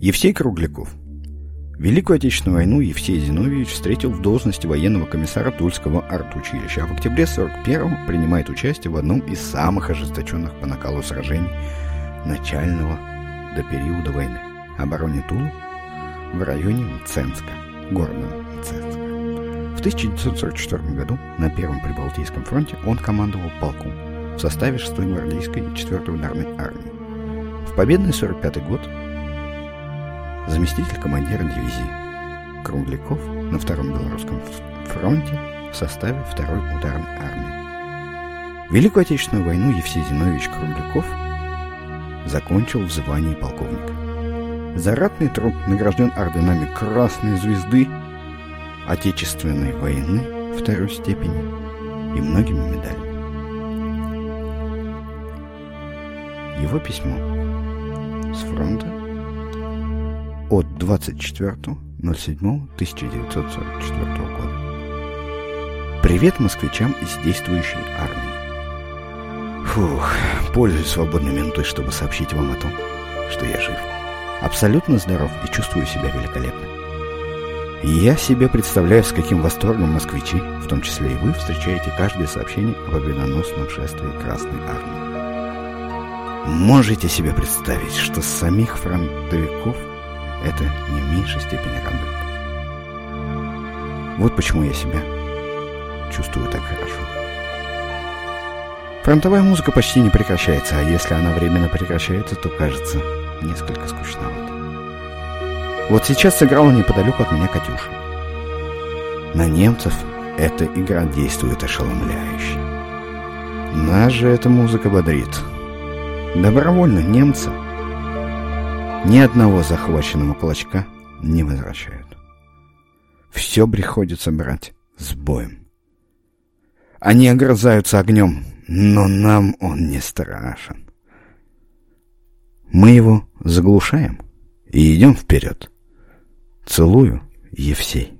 Евсей Кругляков. Великую Отечественную войну Евсей Зиновьевич встретил в должности военного комиссара Тульского артучилища, а в октябре 41-го принимает участие в одном из самых ожесточенных по накалу сражений начального до периода войны – обороне Тулы в районе Мценска, города Мценска. В 1944 году на Первом Прибалтийском фронте он командовал полком в составе 6-й гвардейской и 4-й ударной армии. В победный 45 год заместитель командира дивизии. Кругляков на Втором Белорусском фронте в составе Второй ударной армии. Великую Отечественную войну Евсей Зинович Кругляков закончил в звании полковника. За ратный труд награжден орденами Красной Звезды, Отечественной войны второй степени и многими медалями. Его письмо с фронта от 24.07.1944 года. Привет москвичам из действующей армии. Фух, пользуюсь свободной минутой, чтобы сообщить вам о том, что я жив. Абсолютно здоров и чувствую себя великолепно. Я себе представляю, с каким восторгом москвичи, в том числе и вы, встречаете каждое сообщение о победоносном шествии Красной Армии. Можете себе представить, что самих фронтовиков это не в меньшей степени радует. Вот почему я себя чувствую так хорошо. Фронтовая музыка почти не прекращается, а если она временно прекращается, то кажется несколько скучновато. Вот сейчас сыграла неподалеку от меня Катюша. На немцев эта игра действует ошеломляюще. Нас же эта музыка бодрит. Добровольно немца ни одного захваченного клочка не возвращают. Все приходится брать с боем. Они огрызаются огнем, но нам он не страшен. Мы его заглушаем и идем вперед. Целую, Евсей.